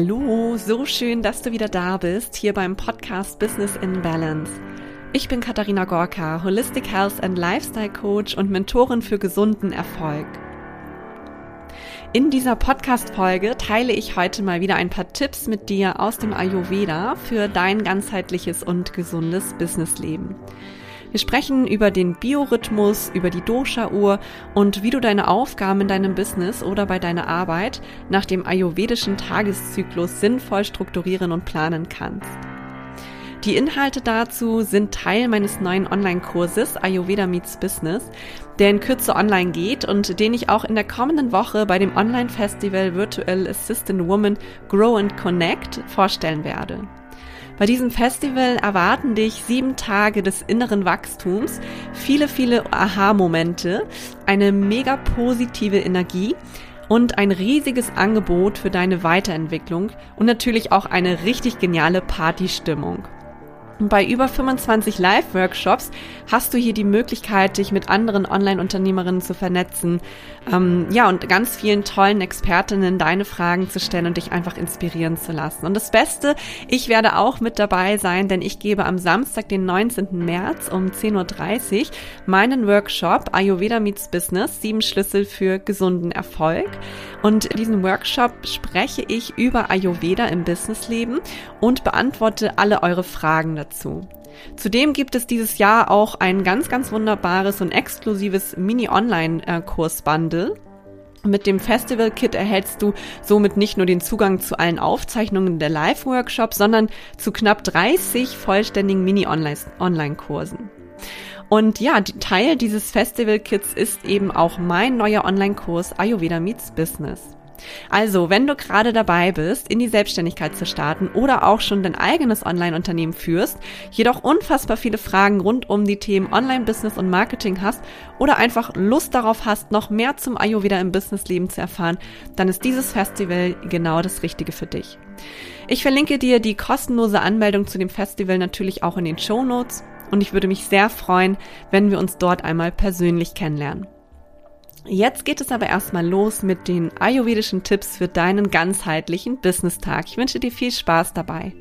Hallo, so schön, dass du wieder da bist, hier beim Podcast Business in Balance. Ich bin Katharina Gorka, Holistic Health and Lifestyle Coach und Mentorin für gesunden Erfolg. In dieser Podcast-Folge teile ich heute mal wieder ein paar Tipps mit dir aus dem Ayurveda für dein ganzheitliches und gesundes Businessleben. Wir sprechen über den Biorhythmus, über die Dosha-Uhr und wie du deine Aufgaben in deinem Business oder bei deiner Arbeit nach dem ayurvedischen Tageszyklus sinnvoll strukturieren und planen kannst. Die Inhalte dazu sind Teil meines neuen Online-Kurses Ayurveda Meets Business, der in Kürze online geht und den ich auch in der kommenden Woche bei dem Online-Festival Virtual Assistant Woman Grow and Connect vorstellen werde. Bei diesem Festival erwarten dich sieben Tage des inneren Wachstums, viele, viele Aha-Momente, eine mega positive Energie und ein riesiges Angebot für deine Weiterentwicklung und natürlich auch eine richtig geniale Partystimmung. Bei über 25 Live-Workshops hast du hier die Möglichkeit, dich mit anderen Online-Unternehmerinnen zu vernetzen. Ähm, ja, und ganz vielen tollen Expertinnen deine Fragen zu stellen und dich einfach inspirieren zu lassen. Und das Beste, ich werde auch mit dabei sein, denn ich gebe am Samstag, den 19. März um 10.30 Uhr meinen Workshop Ayurveda Meets Business, sieben Schlüssel für gesunden Erfolg. Und in diesem Workshop spreche ich über Ayurveda im Businessleben und beantworte alle eure Fragen dazu. Zudem gibt es dieses Jahr auch ein ganz, ganz wunderbares und exklusives Mini-Online-Kurs-Bundle. Mit dem Festival-Kit erhältst du somit nicht nur den Zugang zu allen Aufzeichnungen der Live-Workshops, sondern zu knapp 30 vollständigen Mini-Online-Kursen. Und ja, Teil dieses Festival-Kits ist eben auch mein neuer Online-Kurs Ayurveda Meets Business. Also, wenn du gerade dabei bist, in die Selbstständigkeit zu starten oder auch schon dein eigenes Online-Unternehmen führst, jedoch unfassbar viele Fragen rund um die Themen Online-Business und Marketing hast oder einfach Lust darauf hast, noch mehr zum Ayurveda im Businessleben zu erfahren, dann ist dieses Festival genau das Richtige für dich. Ich verlinke dir die kostenlose Anmeldung zu dem Festival natürlich auch in den Show Notes und ich würde mich sehr freuen, wenn wir uns dort einmal persönlich kennenlernen. Jetzt geht es aber erstmal los mit den ayurvedischen Tipps für deinen ganzheitlichen Business-Tag. Ich wünsche dir viel Spaß dabei.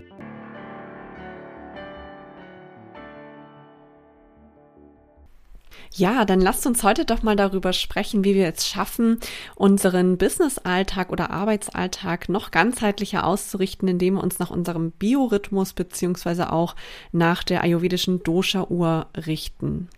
Ja, dann lasst uns heute doch mal darüber sprechen, wie wir es schaffen, unseren Business-Alltag oder Arbeitsalltag noch ganzheitlicher auszurichten, indem wir uns nach unserem Biorhythmus beziehungsweise auch nach der ayurvedischen Dosha-Uhr richten.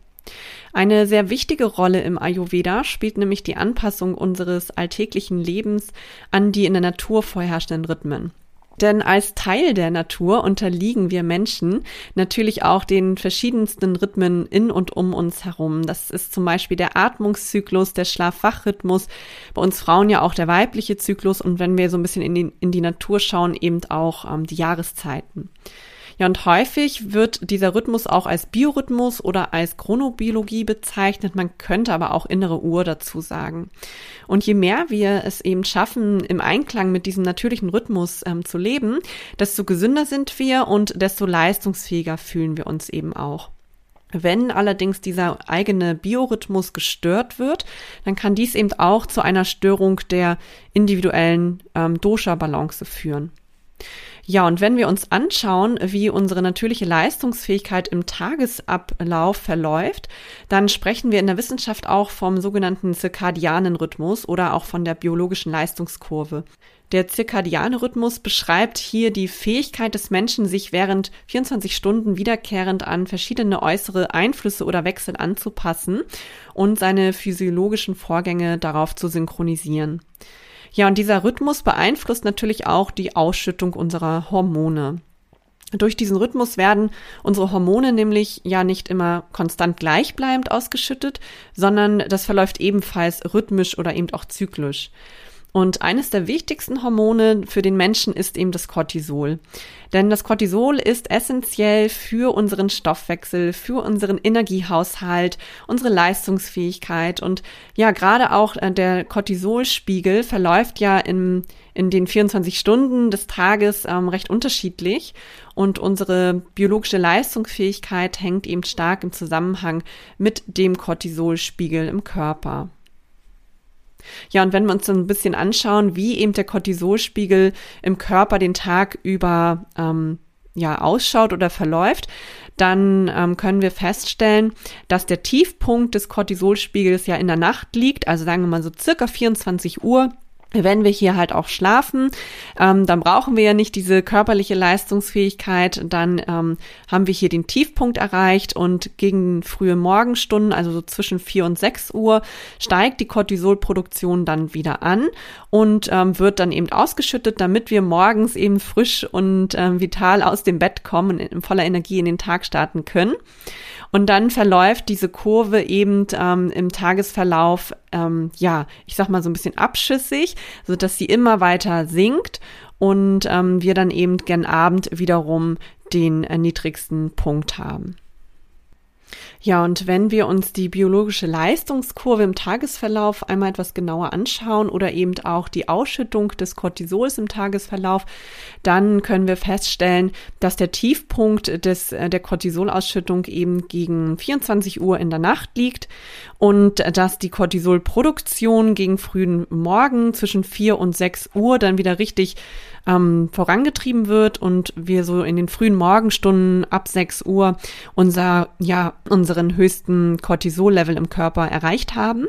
Eine sehr wichtige Rolle im Ayurveda spielt nämlich die Anpassung unseres alltäglichen Lebens an die in der Natur vorherrschenden Rhythmen. Denn als Teil der Natur unterliegen wir Menschen natürlich auch den verschiedensten Rhythmen in und um uns herum. Das ist zum Beispiel der Atmungszyklus, der Schlaf-Wach-Rhythmus, bei uns Frauen ja auch der weibliche Zyklus und wenn wir so ein bisschen in die, in die Natur schauen, eben auch ähm, die Jahreszeiten. Ja, und häufig wird dieser Rhythmus auch als Biorhythmus oder als Chronobiologie bezeichnet. Man könnte aber auch innere Uhr dazu sagen. Und je mehr wir es eben schaffen, im Einklang mit diesem natürlichen Rhythmus ähm, zu leben, desto gesünder sind wir und desto leistungsfähiger fühlen wir uns eben auch. Wenn allerdings dieser eigene Biorhythmus gestört wird, dann kann dies eben auch zu einer Störung der individuellen ähm, Dosha-Balance führen. Ja, und wenn wir uns anschauen, wie unsere natürliche Leistungsfähigkeit im Tagesablauf verläuft, dann sprechen wir in der Wissenschaft auch vom sogenannten zirkadianen Rhythmus oder auch von der biologischen Leistungskurve. Der zirkadiane Rhythmus beschreibt hier die Fähigkeit des Menschen, sich während 24 Stunden wiederkehrend an verschiedene äußere Einflüsse oder Wechsel anzupassen und seine physiologischen Vorgänge darauf zu synchronisieren. Ja, und dieser Rhythmus beeinflusst natürlich auch die Ausschüttung unserer Hormone. Durch diesen Rhythmus werden unsere Hormone nämlich ja nicht immer konstant gleichbleibend ausgeschüttet, sondern das verläuft ebenfalls rhythmisch oder eben auch zyklisch. Und eines der wichtigsten Hormone für den Menschen ist eben das Cortisol. Denn das Cortisol ist essentiell für unseren Stoffwechsel, für unseren Energiehaushalt, unsere Leistungsfähigkeit. Und ja, gerade auch äh, der Cortisolspiegel verläuft ja in, in den 24 Stunden des Tages ähm, recht unterschiedlich. Und unsere biologische Leistungsfähigkeit hängt eben stark im Zusammenhang mit dem Cortisolspiegel im Körper. Ja, und wenn wir uns dann ein bisschen anschauen, wie eben der Cortisolspiegel im Körper den Tag über ähm, ja, ausschaut oder verläuft, dann ähm, können wir feststellen, dass der Tiefpunkt des Cortisolspiegels ja in der Nacht liegt, also sagen wir mal so circa 24 Uhr wenn wir hier halt auch schlafen, ähm, dann brauchen wir ja nicht diese körperliche Leistungsfähigkeit. Dann ähm, haben wir hier den Tiefpunkt erreicht und gegen frühe Morgenstunden, also so zwischen vier und sechs Uhr, steigt die Cortisolproduktion dann wieder an und ähm, wird dann eben ausgeschüttet, damit wir morgens eben frisch und ähm, vital aus dem Bett kommen und in voller Energie in den Tag starten können. Und dann verläuft diese Kurve eben ähm, im Tagesverlauf, ähm, ja, ich sag mal so ein bisschen abschüssig, so dass sie immer weiter sinkt und ähm, wir dann eben gen Abend wiederum den äh, niedrigsten Punkt haben. Ja, und wenn wir uns die biologische Leistungskurve im Tagesverlauf einmal etwas genauer anschauen oder eben auch die Ausschüttung des Cortisols im Tagesverlauf, dann können wir feststellen, dass der Tiefpunkt des, äh, der Cortisolausschüttung eben gegen 24 Uhr in der Nacht liegt und dass die Cortisolproduktion gegen frühen Morgen zwischen 4 und 6 Uhr dann wieder richtig ähm, vorangetrieben wird und wir so in den frühen Morgenstunden ab 6 Uhr unser, ja, unseren höchsten Cortisol-Level im Körper erreicht haben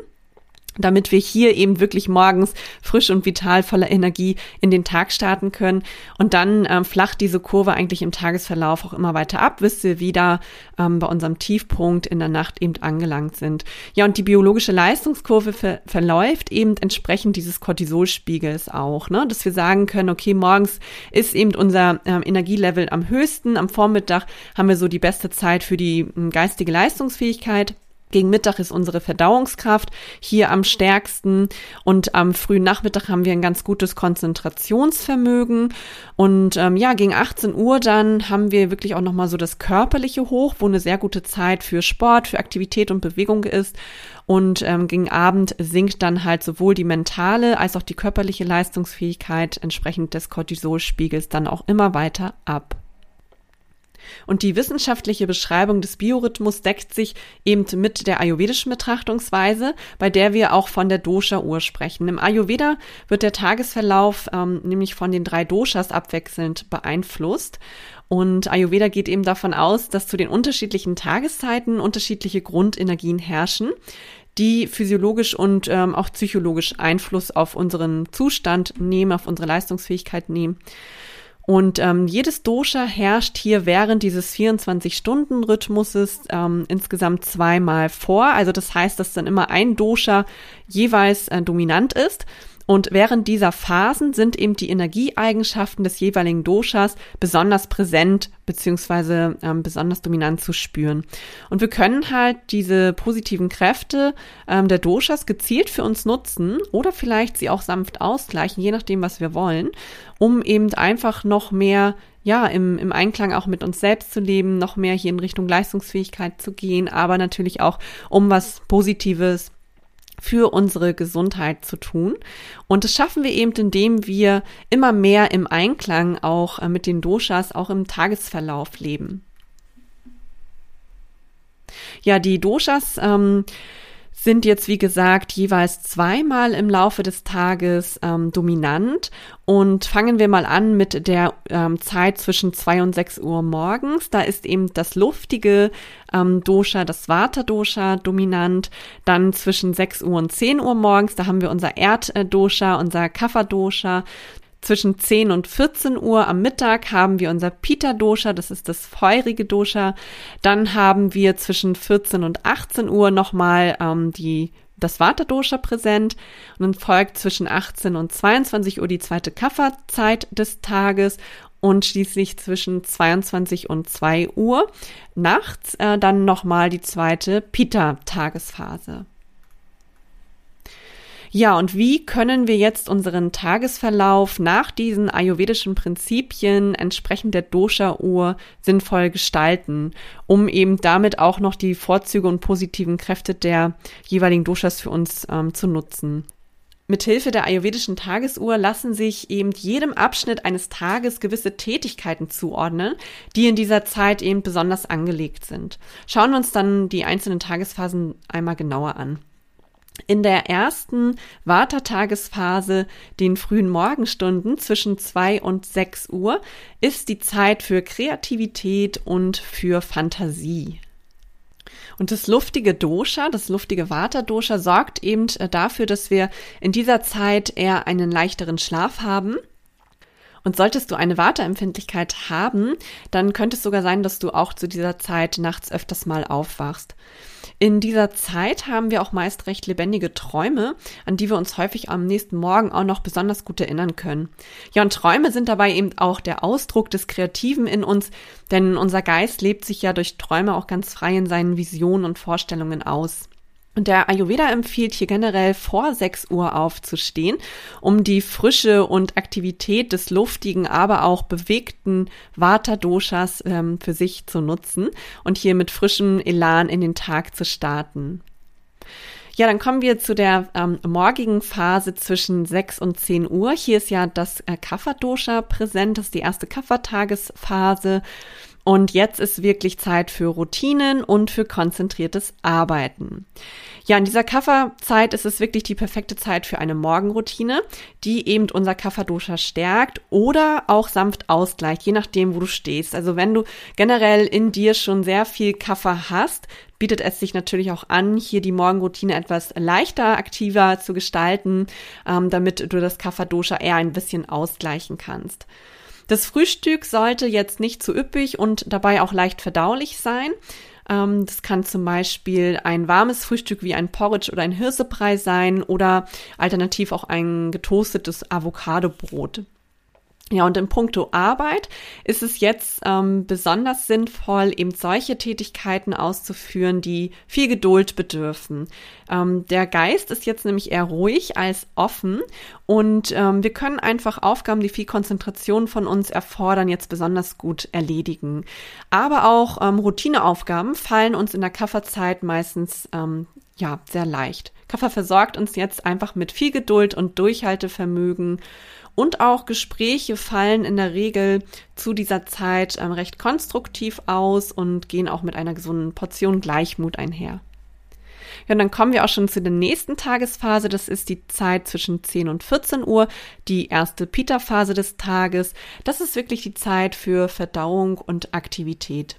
damit wir hier eben wirklich morgens frisch und vital voller Energie in den Tag starten können. Und dann ähm, flacht diese Kurve eigentlich im Tagesverlauf auch immer weiter ab, bis wir wieder ähm, bei unserem Tiefpunkt in der Nacht eben angelangt sind. Ja, und die biologische Leistungskurve ver verläuft eben entsprechend dieses Cortisolspiegels auch, ne? dass wir sagen können, okay, morgens ist eben unser ähm, Energielevel am höchsten, am Vormittag haben wir so die beste Zeit für die ähm, geistige Leistungsfähigkeit. Gegen Mittag ist unsere Verdauungskraft hier am stärksten. Und am frühen Nachmittag haben wir ein ganz gutes Konzentrationsvermögen. Und ähm, ja, gegen 18 Uhr dann haben wir wirklich auch nochmal so das körperliche Hoch, wo eine sehr gute Zeit für Sport, für Aktivität und Bewegung ist. Und ähm, gegen Abend sinkt dann halt sowohl die mentale als auch die körperliche Leistungsfähigkeit entsprechend des Cortisolspiegels dann auch immer weiter ab. Und die wissenschaftliche Beschreibung des Biorhythmus deckt sich eben mit der ayurvedischen Betrachtungsweise, bei der wir auch von der Dosha-Uhr sprechen. Im Ayurveda wird der Tagesverlauf ähm, nämlich von den drei Doshas abwechselnd beeinflusst. Und Ayurveda geht eben davon aus, dass zu den unterschiedlichen Tageszeiten unterschiedliche Grundenergien herrschen die physiologisch und ähm, auch psychologisch Einfluss auf unseren Zustand nehmen, auf unsere Leistungsfähigkeit nehmen. Und ähm, jedes Dosha herrscht hier während dieses 24-Stunden-Rhythmuses ähm, insgesamt zweimal vor. Also das heißt, dass dann immer ein Dosha jeweils äh, dominant ist. Und während dieser Phasen sind eben die Energieeigenschaften des jeweiligen Doshas besonders präsent beziehungsweise ähm, besonders dominant zu spüren. Und wir können halt diese positiven Kräfte ähm, der Doshas gezielt für uns nutzen oder vielleicht sie auch sanft ausgleichen, je nachdem, was wir wollen, um eben einfach noch mehr ja, im, im Einklang auch mit uns selbst zu leben, noch mehr hier in Richtung Leistungsfähigkeit zu gehen, aber natürlich auch um was Positives für unsere Gesundheit zu tun. Und das schaffen wir eben, indem wir immer mehr im Einklang auch äh, mit den Doshas auch im Tagesverlauf leben. Ja, die Doshas ähm, sind jetzt, wie gesagt, jeweils zweimal im Laufe des Tages ähm, dominant. Und fangen wir mal an mit der ähm, Zeit zwischen zwei und sechs Uhr morgens. Da ist eben das luftige ähm, Dosha, das Vata-Dosha dominant. Dann zwischen sechs Uhr und zehn Uhr morgens, da haben wir unser Erd-Dosha, unser Kapha-Dosha. Zwischen 10 und 14 Uhr am Mittag haben wir unser Pita-Dosha, das ist das feurige Dosha. Dann haben wir zwischen 14 und 18 Uhr nochmal ähm, die das Vata-Dosha präsent und dann folgt zwischen 18 und 22 Uhr die zweite Kafferzeit des Tages und schließlich zwischen 22 und 2 Uhr nachts äh, dann nochmal die zweite Pita-Tagesphase. Ja, und wie können wir jetzt unseren Tagesverlauf nach diesen ayurvedischen Prinzipien entsprechend der Dosha-Uhr sinnvoll gestalten, um eben damit auch noch die Vorzüge und positiven Kräfte der jeweiligen Doshas für uns ähm, zu nutzen? Mithilfe der ayurvedischen Tagesuhr lassen sich eben jedem Abschnitt eines Tages gewisse Tätigkeiten zuordnen, die in dieser Zeit eben besonders angelegt sind. Schauen wir uns dann die einzelnen Tagesphasen einmal genauer an. In der ersten Vata-Tagesphase, den frühen Morgenstunden zwischen zwei und sechs Uhr, ist die Zeit für Kreativität und für Fantasie. Und das luftige Dosha, das luftige Vata-Dosha sorgt eben äh, dafür, dass wir in dieser Zeit eher einen leichteren Schlaf haben. Und solltest du eine Warteempfindlichkeit haben, dann könnte es sogar sein, dass du auch zu dieser Zeit nachts öfters mal aufwachst. In dieser Zeit haben wir auch meist recht lebendige Träume, an die wir uns häufig am nächsten Morgen auch noch besonders gut erinnern können. Ja, und Träume sind dabei eben auch der Ausdruck des Kreativen in uns, denn unser Geist lebt sich ja durch Träume auch ganz frei in seinen Visionen und Vorstellungen aus. Und der Ayurveda empfiehlt hier generell vor 6 Uhr aufzustehen, um die Frische und Aktivität des luftigen, aber auch bewegten Vata-Doshas ähm, für sich zu nutzen und hier mit frischem Elan in den Tag zu starten. Ja, dann kommen wir zu der ähm, morgigen Phase zwischen 6 und 10 Uhr. Hier ist ja das äh, Kapha-Dosha präsent, das ist die erste Kapha-Tagesphase. Und jetzt ist wirklich Zeit für Routinen und für konzentriertes Arbeiten. Ja, in dieser Kafferzeit ist es wirklich die perfekte Zeit für eine Morgenroutine, die eben unser Kafferdosha stärkt oder auch sanft ausgleicht, je nachdem, wo du stehst. Also wenn du generell in dir schon sehr viel Kaffer hast, bietet es sich natürlich auch an, hier die Morgenroutine etwas leichter, aktiver zu gestalten, ähm, damit du das Kafferdosha eher ein bisschen ausgleichen kannst. Das Frühstück sollte jetzt nicht zu üppig und dabei auch leicht verdaulich sein. Ähm, das kann zum Beispiel ein warmes Frühstück wie ein Porridge oder ein Hirsebrei sein oder alternativ auch ein getoastetes Avocadobrot. Ja, und in puncto Arbeit ist es jetzt ähm, besonders sinnvoll, eben solche Tätigkeiten auszuführen, die viel Geduld bedürfen. Ähm, der Geist ist jetzt nämlich eher ruhig als offen und ähm, wir können einfach Aufgaben, die viel Konzentration von uns erfordern, jetzt besonders gut erledigen. Aber auch ähm, Routineaufgaben fallen uns in der Kafferzeit meistens ähm, ja sehr leicht. Kaffer versorgt uns jetzt einfach mit viel Geduld und Durchhaltevermögen und auch Gespräche fallen in der Regel zu dieser Zeit ähm, recht konstruktiv aus und gehen auch mit einer gesunden Portion Gleichmut einher. Ja, und dann kommen wir auch schon zu der nächsten Tagesphase. Das ist die Zeit zwischen 10 und 14 Uhr, die erste Pita-Phase des Tages. Das ist wirklich die Zeit für Verdauung und Aktivität.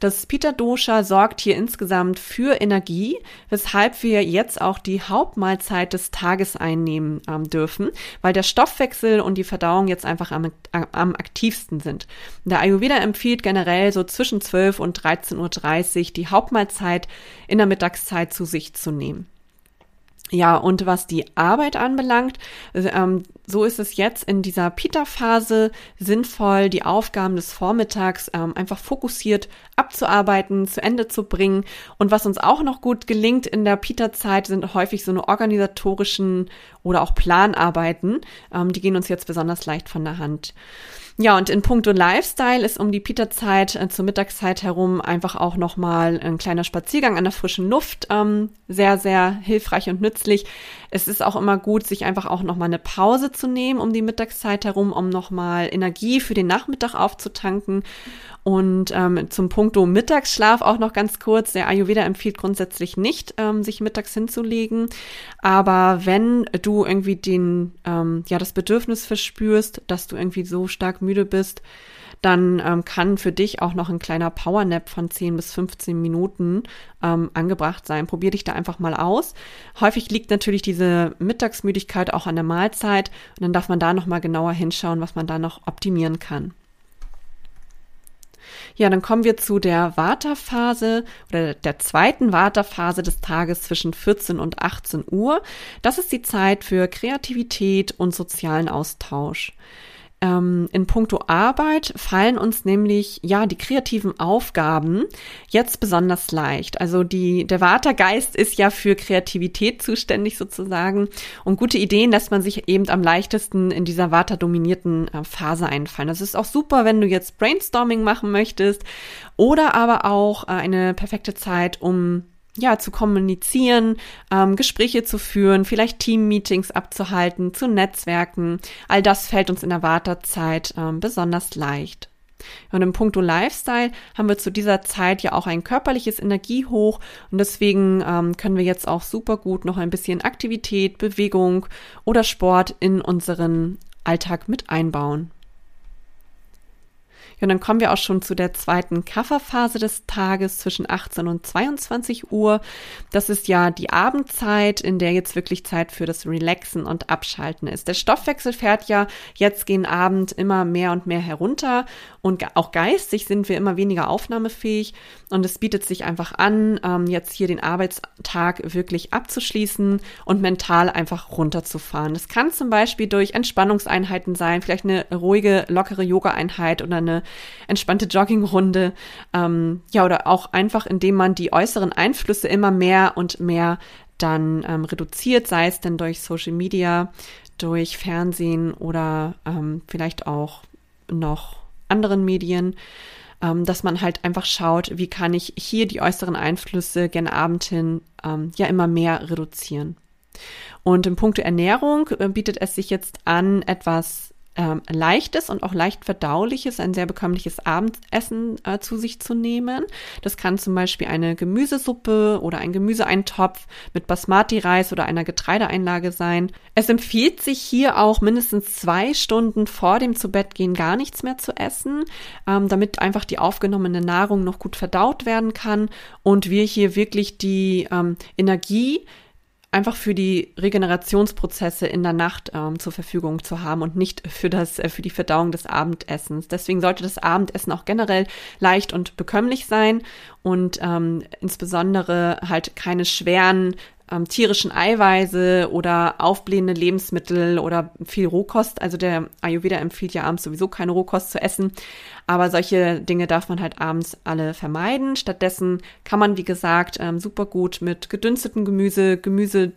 Das Pitta Dosha sorgt hier insgesamt für Energie, weshalb wir jetzt auch die Hauptmahlzeit des Tages einnehmen ähm, dürfen, weil der Stoffwechsel und die Verdauung jetzt einfach am, am aktivsten sind. Der Ayurveda empfiehlt generell so zwischen 12 und 13.30 Uhr die Hauptmahlzeit in der Mittagszeit zu sich zu nehmen. Ja, und was die Arbeit anbelangt, ähm, so ist es jetzt in dieser Pita-Phase sinnvoll, die Aufgaben des Vormittags ähm, einfach fokussiert abzuarbeiten, zu Ende zu bringen. Und was uns auch noch gut gelingt in der Pita-Zeit, sind häufig so eine organisatorischen oder auch Planarbeiten. Ähm, die gehen uns jetzt besonders leicht von der Hand. Ja, und in puncto Lifestyle ist um die Peterzeit äh, zur Mittagszeit herum einfach auch nochmal ein kleiner Spaziergang an der frischen Luft ähm, sehr, sehr hilfreich und nützlich. Es ist auch immer gut, sich einfach auch nochmal eine Pause zu nehmen um die Mittagszeit herum, um nochmal Energie für den Nachmittag aufzutanken. Und ähm, zum Punkto Mittagsschlaf auch noch ganz kurz. Der Ayurveda empfiehlt grundsätzlich nicht, ähm, sich mittags hinzulegen. Aber wenn du irgendwie den, ähm, ja, das Bedürfnis verspürst, dass du irgendwie so stark müde bist, dann ähm, kann für dich auch noch ein kleiner Powernap von 10 bis 15 Minuten ähm, angebracht sein. Probier dich da einfach mal aus. Häufig liegt natürlich diese Mittagsmüdigkeit auch an der Mahlzeit und dann darf man da noch mal genauer hinschauen, was man da noch optimieren kann. Ja, dann kommen wir zu der Wartephase oder der zweiten Wartephase des Tages zwischen 14 und 18 Uhr. Das ist die Zeit für Kreativität und sozialen Austausch ähm, in puncto Arbeit fallen uns nämlich ja die kreativen Aufgaben jetzt besonders leicht. Also die der Watergeist ist ja für Kreativität zuständig sozusagen und gute Ideen lässt man sich eben am leichtesten in dieser Vata-dominierten äh, Phase einfallen. Das ist auch super, wenn du jetzt Brainstorming machen möchtest oder aber auch äh, eine perfekte Zeit, um ja, zu kommunizieren, ähm, Gespräche zu führen, vielleicht Team-Meetings abzuhalten, zu Netzwerken. All das fällt uns in der Wartezeit ähm, besonders leicht. Und im Punkto Lifestyle haben wir zu dieser Zeit ja auch ein körperliches Energiehoch und deswegen ähm, können wir jetzt auch super gut noch ein bisschen Aktivität, Bewegung oder Sport in unseren Alltag mit einbauen. Und dann kommen wir auch schon zu der zweiten Kafferphase des Tages zwischen 18 und 22 Uhr. Das ist ja die Abendzeit, in der jetzt wirklich Zeit für das Relaxen und Abschalten ist. Der Stoffwechsel fährt ja jetzt gegen Abend immer mehr und mehr herunter und auch geistig sind wir immer weniger aufnahmefähig und es bietet sich einfach an, ähm, jetzt hier den Arbeitstag wirklich abzuschließen und mental einfach runterzufahren. Das kann zum Beispiel durch Entspannungseinheiten sein, vielleicht eine ruhige, lockere Yoga-Einheit oder eine entspannte Joggingrunde. Ähm, ja, oder auch einfach, indem man die äußeren Einflüsse immer mehr und mehr dann ähm, reduziert, sei es denn durch Social Media, durch Fernsehen oder ähm, vielleicht auch noch anderen Medien, ähm, dass man halt einfach schaut, wie kann ich hier die äußeren Einflüsse gen Abend hin ähm, ja immer mehr reduzieren. Und im Punkt Ernährung äh, bietet es sich jetzt an, etwas ähm, leichtes und auch leicht verdauliches, ein sehr bekömmliches Abendessen äh, zu sich zu nehmen. Das kann zum Beispiel eine Gemüsesuppe oder ein Gemüseeintopf mit Basmati-Reis oder einer Getreideeinlage sein. Es empfiehlt sich hier auch mindestens zwei Stunden vor dem Zubettgehen gar nichts mehr zu essen, ähm, damit einfach die aufgenommene Nahrung noch gut verdaut werden kann und wir hier wirklich die ähm, Energie einfach für die Regenerationsprozesse in der Nacht ähm, zur Verfügung zu haben und nicht für das äh, für die Verdauung des Abendessens. Deswegen sollte das Abendessen auch generell leicht und bekömmlich sein und ähm, insbesondere halt keine schweren ähm, tierischen Eiweiße oder aufblähende Lebensmittel oder viel Rohkost. Also der Ayurveda empfiehlt ja abends sowieso keine Rohkost zu essen. Aber solche Dinge darf man halt abends alle vermeiden. Stattdessen kann man, wie gesagt, ähm, super gut mit gedünstetem Gemüse, Gemüse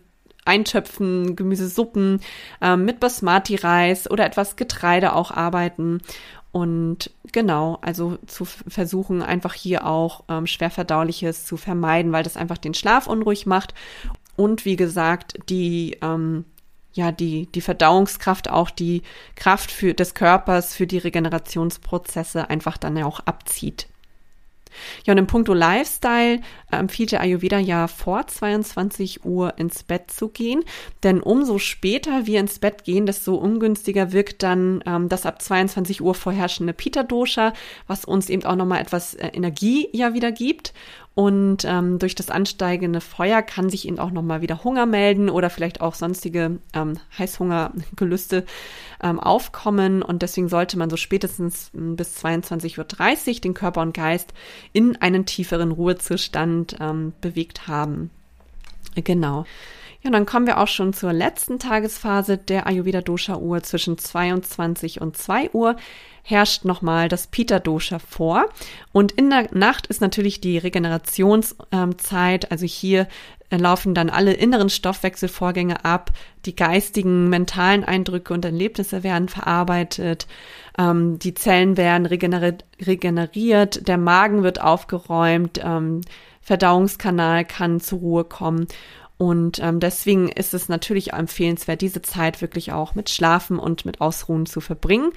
Eintöpfen, Gemüsesuppen, ähm, mit Basmati-Reis oder etwas Getreide auch arbeiten. Und genau, also zu versuchen, einfach hier auch ähm, schwerverdauliches zu vermeiden, weil das einfach den Schlaf unruhig macht. Und wie gesagt, die, ähm, ja, die, die Verdauungskraft, auch die Kraft für, des Körpers für die Regenerationsprozesse einfach dann auch abzieht. Ja, und im Punkto Lifestyle empfiehlt der Ayurveda ja vor 22 Uhr ins Bett zu gehen, denn umso später wir ins Bett gehen, desto ungünstiger wirkt dann ähm, das ab 22 Uhr vorherrschende Pita-Dosha, was uns eben auch nochmal etwas äh, Energie ja wieder gibt und ähm, durch das ansteigende Feuer kann sich eben auch nochmal wieder Hunger melden oder vielleicht auch sonstige ähm, Heißhungergelüste ähm, aufkommen. Und deswegen sollte man so spätestens hm, bis 22.30 Uhr den Körper und Geist in einen tieferen Ruhezustand ähm, bewegt haben. Genau. Ja, und dann kommen wir auch schon zur letzten Tagesphase der Ayurveda Dosha Uhr zwischen 22 und 2 Uhr herrscht nochmal das Pita Dosha vor. Und in der Nacht ist natürlich die Regenerationszeit. Also hier äh, laufen dann alle inneren Stoffwechselvorgänge ab. Die geistigen, mentalen Eindrücke und Erlebnisse werden verarbeitet. Ähm, die Zellen werden regeneriert. Der Magen wird aufgeräumt. Ähm, Verdauungskanal kann zur Ruhe kommen. Und ähm, deswegen ist es natürlich empfehlenswert, diese Zeit wirklich auch mit Schlafen und mit Ausruhen zu verbringen.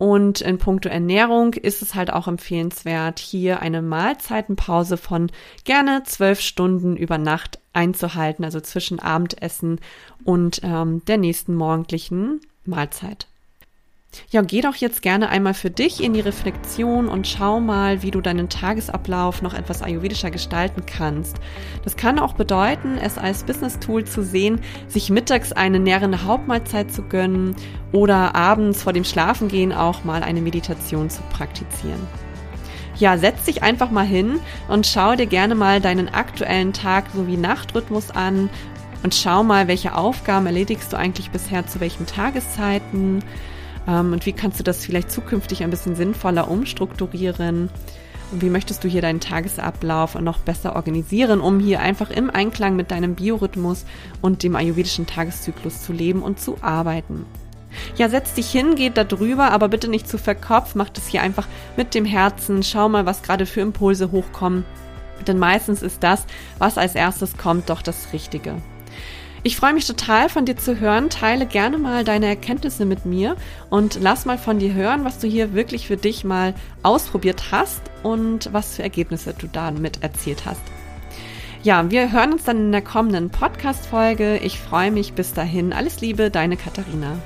Und in puncto Ernährung ist es halt auch empfehlenswert, hier eine Mahlzeitenpause von gerne zwölf Stunden über Nacht einzuhalten, also zwischen Abendessen und ähm, der nächsten morgendlichen Mahlzeit. Ja, geh doch jetzt gerne einmal für dich in die Reflexion und schau mal, wie du deinen Tagesablauf noch etwas ayurvedischer gestalten kannst. Das kann auch bedeuten, es als Business-Tool zu sehen, sich mittags eine nährende Hauptmahlzeit zu gönnen oder abends vor dem Schlafengehen auch mal eine Meditation zu praktizieren. Ja, setz dich einfach mal hin und schau dir gerne mal deinen aktuellen Tag sowie Nachtrhythmus an und schau mal, welche Aufgaben erledigst du eigentlich bisher zu welchen Tageszeiten und wie kannst du das vielleicht zukünftig ein bisschen sinnvoller umstrukturieren? Und wie möchtest du hier deinen Tagesablauf noch besser organisieren, um hier einfach im Einklang mit deinem Biorhythmus und dem ayurvedischen Tageszyklus zu leben und zu arbeiten? Ja, setz dich hin, geht da drüber, aber bitte nicht zu verkopft, mach das hier einfach mit dem Herzen, schau mal, was gerade für Impulse hochkommen. Denn meistens ist das, was als erstes kommt, doch das Richtige. Ich freue mich total von dir zu hören. Teile gerne mal deine Erkenntnisse mit mir und lass mal von dir hören, was du hier wirklich für dich mal ausprobiert hast und was für Ergebnisse du damit erzielt hast. Ja, wir hören uns dann in der kommenden Podcast-Folge. Ich freue mich bis dahin. Alles Liebe, deine Katharina.